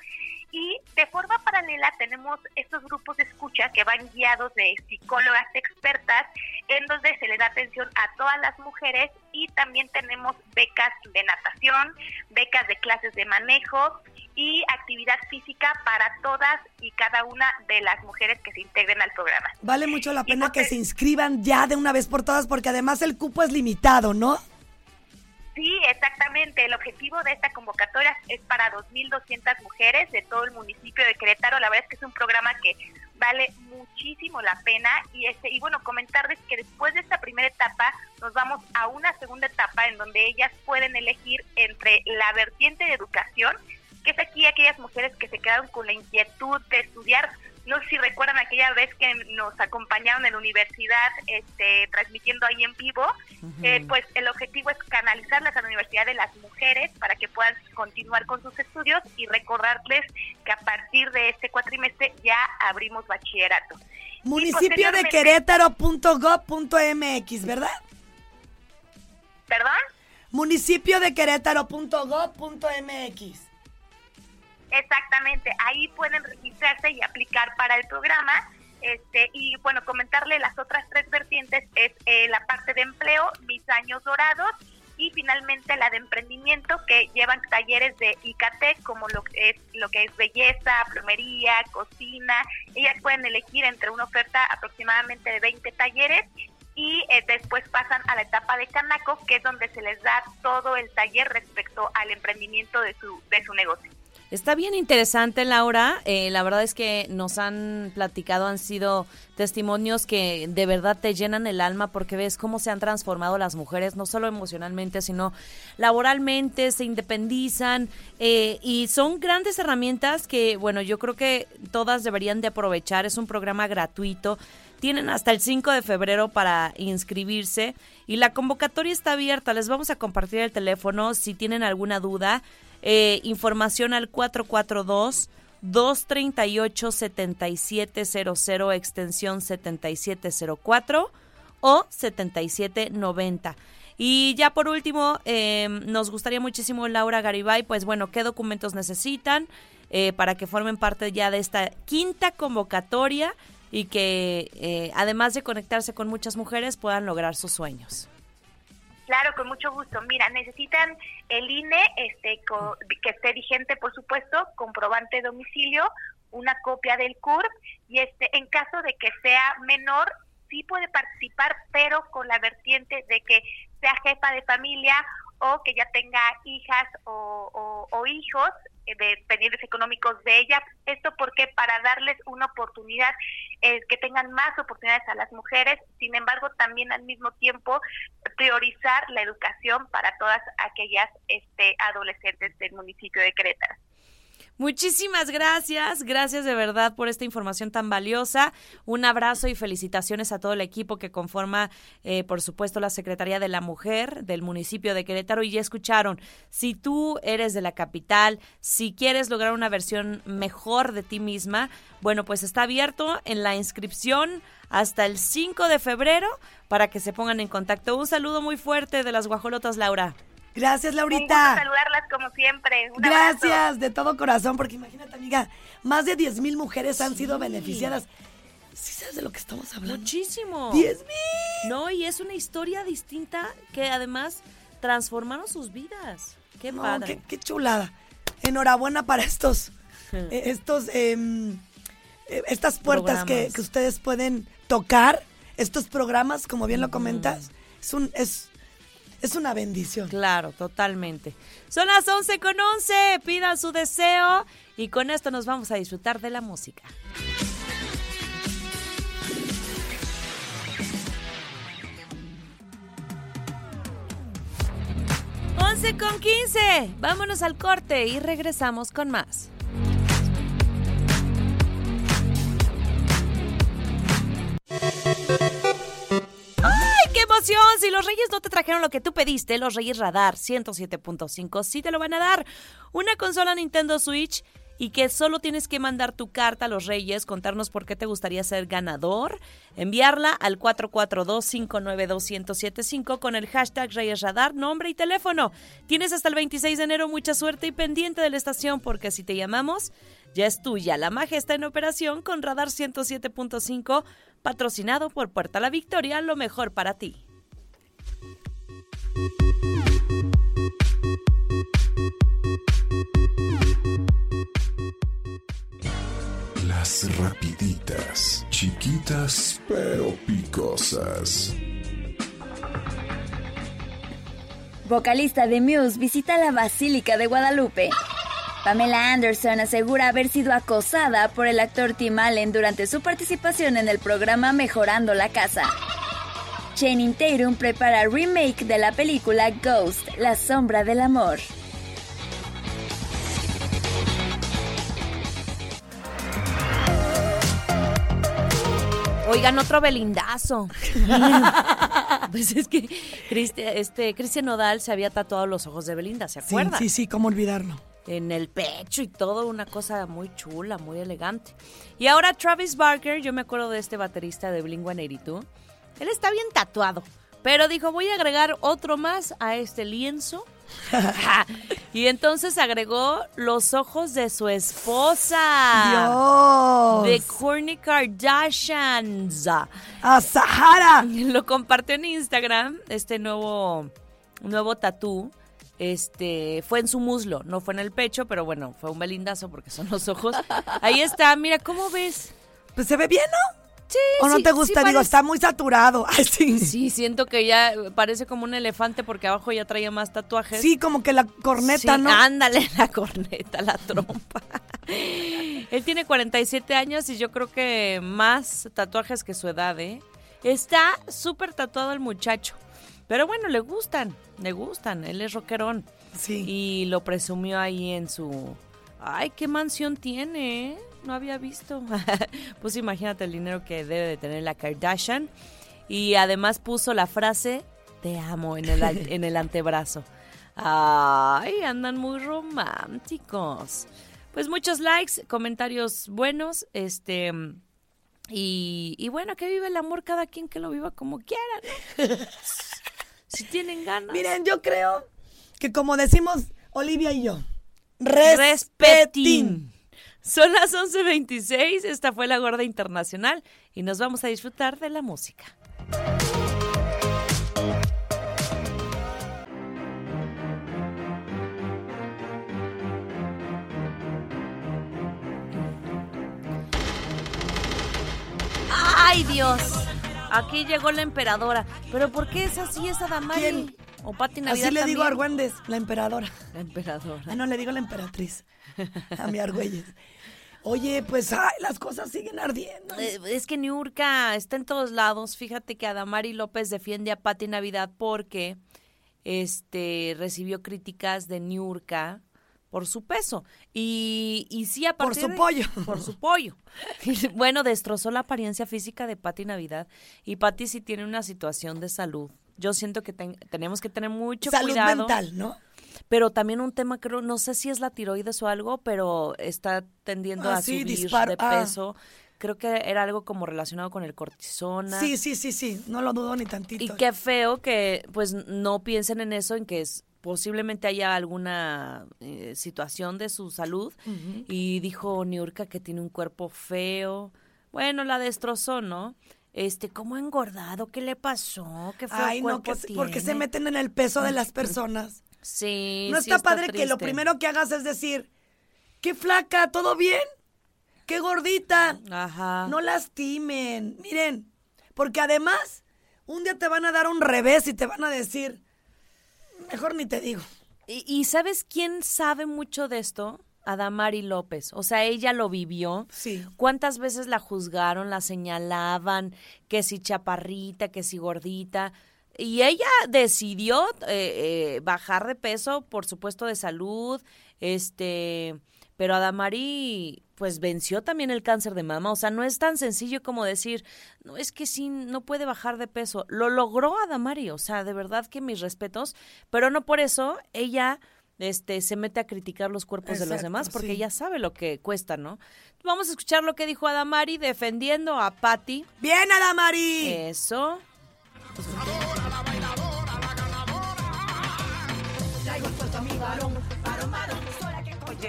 Y de forma paralela tenemos estos grupos de escucha que van guiados de psicólogas expertas en donde se le da atención a todas las mujeres y también tenemos becas de natación, becas de clases de manejo y actividad física para todas y cada una de las mujeres que se integren al programa. Vale mucho la pena que se inscriban ya de una vez por todas porque además el cupo es limitado, ¿no? Sí, exactamente. El objetivo de esta convocatoria es para 2.200 mujeres de todo el municipio de Querétaro. La verdad es que es un programa que vale muchísimo la pena y este y bueno comentarles que después de esta primera etapa nos vamos a una segunda etapa en donde ellas pueden elegir entre la vertiente de educación que es aquí aquellas mujeres que se quedaron con la inquietud de estudiar no sé si recuerdan aquella vez que nos acompañaron en la universidad este, transmitiendo ahí en vivo, eh, pues el objetivo es canalizarlas a la Universidad de las Mujeres para que puedan continuar con sus estudios y recordarles que a partir de este cuatrimestre ya abrimos bachillerato. Municipio de Querétaro.gov.mx, ¿verdad? ¿Perdón? Municipio de Querétaro.gov.mx. Exactamente, ahí pueden registrarse y aplicar para el programa. Este, y bueno, comentarle las otras tres vertientes es eh, la parte de empleo, mis años dorados y finalmente la de emprendimiento que llevan talleres de ICT como lo que es lo que es belleza, plomería, cocina. Ellas pueden elegir entre una oferta aproximadamente de 20 talleres y eh, después pasan a la etapa de Canaco, que es donde se les da todo el taller respecto al emprendimiento de su de su negocio. Está bien interesante, Laura. Eh, la verdad es que nos han platicado, han sido testimonios que de verdad te llenan el alma porque ves cómo se han transformado las mujeres, no solo emocionalmente, sino laboralmente, se independizan eh, y son grandes herramientas que, bueno, yo creo que todas deberían de aprovechar. Es un programa gratuito. Tienen hasta el 5 de febrero para inscribirse y la convocatoria está abierta. Les vamos a compartir el teléfono si tienen alguna duda. Eh, información al 442 238 7700 extensión 7704 o 7790. Y ya por último, eh, nos gustaría muchísimo, Laura Garibay, pues bueno, ¿qué documentos necesitan eh, para que formen parte ya de esta quinta convocatoria y que eh, además de conectarse con muchas mujeres puedan lograr sus sueños? Claro, con mucho gusto. Mira, necesitan el INE este, co- que esté vigente, por supuesto, comprobante de domicilio, una copia del CURP y este, en caso de que sea menor, sí puede participar, pero con la vertiente de que sea jefa de familia o que ya tenga hijas o, o- hijos de pendientes económicos de ella. Esto porque para darles una oportunidad, eh, que tengan más oportunidades a las mujeres, sin embargo también al mismo tiempo priorizar la educación para todas aquellas este, adolescentes del municipio de Querétaro. Muchísimas gracias, gracias de verdad por esta información tan valiosa. Un abrazo y felicitaciones a todo el equipo que conforma, eh, por supuesto, la Secretaría de la Mujer del municipio de Querétaro. Y ya escucharon, si tú eres de la capital, si quieres lograr una versión mejor de ti misma, bueno, pues está abierto en la inscripción hasta el 5 de febrero para que se pongan en contacto. Un saludo muy fuerte de las guajolotas, Laura. Gracias, Un gusto Laurita. saludarlas como siempre. Un abrazo. Gracias de todo corazón, porque imagínate, amiga, más de 10 mil mujeres han sido beneficiadas. ¿Sí sabes de lo que estamos hablando? Muchísimo. 10 mil. No, y es una historia distinta que además transformaron sus vidas. Qué No, padre. qué, qué chulada. Enhorabuena para estos, eh, estos, em, eh, estas puertas que ustedes pueden tocar, estos programas, como bien lo comentas, es un, es, es una bendición. Claro, totalmente. Son las 11 con 11. Pidan su deseo y con esto nos vamos a disfrutar de la música. Once con 15. Vámonos al corte y regresamos con más. Los Reyes no te trajeron lo que tú pediste, los Reyes Radar 107.5 sí te lo van a dar. Una consola Nintendo Switch y que solo tienes que mandar tu carta a los Reyes, contarnos por qué te gustaría ser ganador, enviarla al 442-592-1075 con el hashtag Reyes Radar, nombre y teléfono. Tienes hasta el 26 de enero mucha suerte y pendiente de la estación porque si te llamamos, ya es tuya. La magia está en operación con Radar 107.5, patrocinado por Puerta La Victoria, lo mejor para ti. Las rapiditas, chiquitas pero picosas. Vocalista de Muse visita la Basílica de Guadalupe. Pamela Anderson asegura haber sido acosada por el actor Tim Allen durante su participación en el programa Mejorando la Casa. Channing Tatum prepara remake de la película Ghost, La Sombra del Amor. Oigan, otro belindazo. pues es que Cristi- este, Cristian Nodal se había tatuado los ojos de Belinda, ¿se Sí, acuerdan? sí, sí, cómo olvidarlo. en el pecho y todo, una cosa muy chula, muy elegante. Y ahora Travis Barker, yo me acuerdo de este baterista de Blink-182, él está bien tatuado, pero dijo, voy a agregar otro más a este lienzo. y entonces agregó los ojos de su esposa. Dios. De Kourtney Kardashian. A Sahara. Lo compartió en Instagram, este nuevo, nuevo tatú. Este, fue en su muslo, no fue en el pecho, pero bueno, fue un belindazo porque son los ojos. Ahí está, mira, ¿cómo ves? Pues se ve bien, ¿no? Sí, ¿O no sí, te sí gusta? Digo, está muy saturado. Ay, sí. Sí, siento que ya parece como un elefante porque abajo ya traía más tatuajes. Sí, como que la corneta, Sí, ¿no? Ándale, la corneta, la trompa. Él tiene 47 años y yo creo que más tatuajes que su edad, ¿eh? Está súper tatuado el muchacho. Pero bueno, le gustan, le gustan. Él es rockerón. Sí. Y lo presumió ahí en su... Ay, qué mansión tiene, ¿eh? No había visto. pues imagínate el dinero que debe de tener la Kardashian. Y además puso la frase, te amo, en el, en el antebrazo. Ay, andan muy románticos. Pues muchos likes, comentarios buenos, este... Y, y bueno, que vive el amor cada quien que lo viva como quiera, ¿no? si tienen ganas. Miren, yo creo que como decimos Olivia y yo, Respetín. Son las 11.26, esta fue la Gorda Internacional y nos vamos a disfrutar de la música. ¡Ay, Dios! Aquí llegó la emperadora. ¿Pero por qué es así esa Damari? ¿Quién? ¿O Pati Navidad Así le digo a? Argüendes, la emperadora. La emperadora. Ah, no, le digo la emperatriz. A mi Argüelles. Oye, pues, ay, las cosas siguen ardiendo. Eh, Es que Niurka está en todos lados. Fíjate que Adamari López defiende a Pati Navidad porque este recibió críticas de Niurka por su peso. Y, y sí, a Por su de- pollo. Por su pollo. bueno, destrozó la apariencia física de Pati Navidad. Y Pati sí tiene una situación de salud. Yo siento que ten- tenemos que tener mucho Salud cuidado. mental, ¿no? Pero también un tema, creo, no sé si es la tiroides o algo, pero está tendiendo Ah, a sí, subir disparo- de ah. peso. Creo que era algo como relacionado con el cortisona. Sí, sí, sí, sí. No lo dudo ni tantito. Y qué feo que pues no piensen en eso, en que es posiblemente haya alguna eh, situación de su salud y dijo Niurka que tiene un cuerpo feo. Bueno, la destrozó, ¿no? Este, ¿cómo ha engordado? ¿Qué le pasó? ¿Qué feo Ay, no, que se- porque se tiene? meten en el peso de las personas. Sí, No sí está padre que lo primero que hagas es decir, qué flaca, ¿todo bien? Qué gordita. Ajá. No lastimen. Miren, porque además, un día te van a dar un revés y te van a decir, mejor ni te digo. ¿Y, y sabes quién sabe mucho de esto? Adamari López. O sea, ella lo vivió. Sí. ¿Cuántas veces la juzgaron, la señalaban, que si chaparrita, que si gordita? Y ella decidió eh, eh, bajar de peso, por supuesto, de salud, este, pero Adamari pues venció también el cáncer de mama, o sea, no es tan sencillo como decir, no es que sí, no puede bajar de peso, lo logró Adamari, o sea, de verdad que mis respetos, pero no por eso ella este se mete a criticar los cuerpos de los demás porque sí. ella sabe lo que cuesta, ¿no? Vamos a escuchar lo que dijo Adamari defendiendo a Patty. Bien, Adamari. Eso.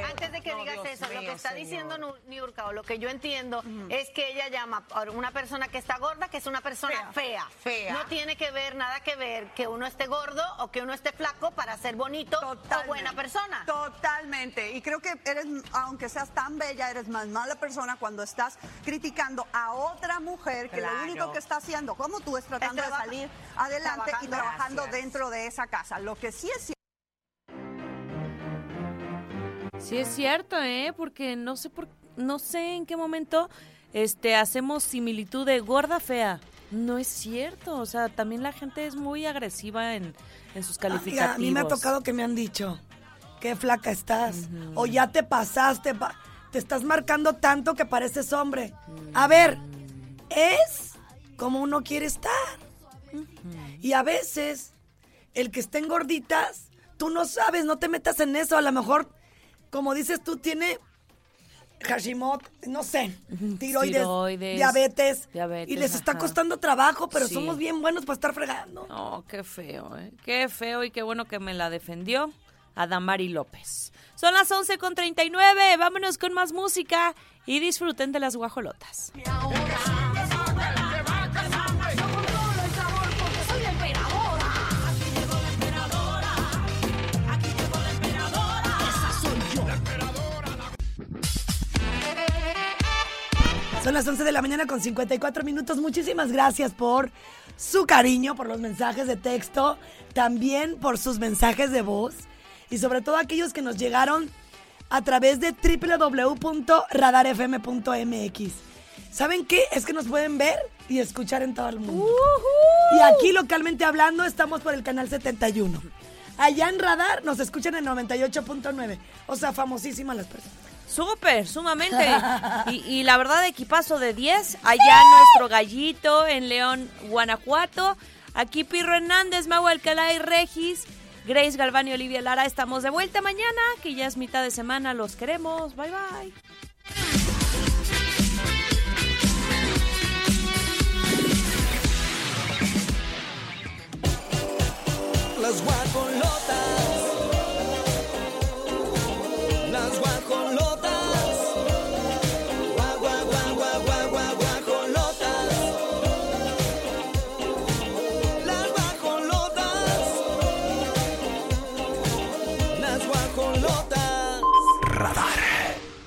Antes de que no, digas Dios eso, lo que está señor. diciendo Niurka, o lo que yo entiendo, es que ella llama a una persona que está gorda, que es una persona fea. Fea. No tiene que ver, nada que ver, que uno esté gordo o que uno esté flaco para ser bonito o buena persona. Totalmente. Y creo que eres, aunque seas tan bella, eres más mala persona cuando estás criticando a otra mujer que Claro. lo único que está haciendo, como tú, es tratando de salir adelante y trabajando. trabajando Gracias. dentro de esa casa. Lo que sí es cierto. Sí es cierto, ¿eh? Porque no sé por no sé en qué momento este hacemos similitud de gorda fea. No es cierto, o sea, también la gente es muy agresiva en, en sus Amiga, calificativos. a mí me ha tocado que me han dicho, qué flaca estás. O ya te pasaste, pa- te estás marcando tanto que pareces hombre. A ver, es como uno quiere estar. Y a veces, el que estén gorditas, tú no sabes, no te metas en eso. A lo mejor, como dices tú, tiene Hashimoto, no sé, tiroides, Tiroides, diabetes, diabetes, y les está costando trabajo, pero Sí. somos bien buenos para estar fregando. No, qué feo, ¿eh? Qué feo y qué bueno que me la defendió Adamari López. Son las 11 con 39, vámonos con más música y disfruten de las guajolotas. Soy Son las 11 de la mañana con 54 minutos. Muchísimas gracias por su cariño, por los mensajes de texto, también por sus mensajes de voz y sobre todo aquellos que nos llegaron a través de www.radarfm.mx. ¿Saben qué? Es que nos pueden ver y escuchar en todo el mundo. Y aquí localmente hablando estamos por el canal 71. Allá en Radar nos escuchan en 98.9. O sea, famosísimas las personas. Súper, sumamente. Y, la verdad, equipazo de 10. Allá nuestro gallito en León, Guanajuato. Aquí Pirro Hernández, Mau Alcalá y Regis. Grace Galván y Olivia Lara. Estamos de vuelta mañana, que ya es mitad de semana. Los queremos. Bye, bye. Las guacolotas. Las guacolotas.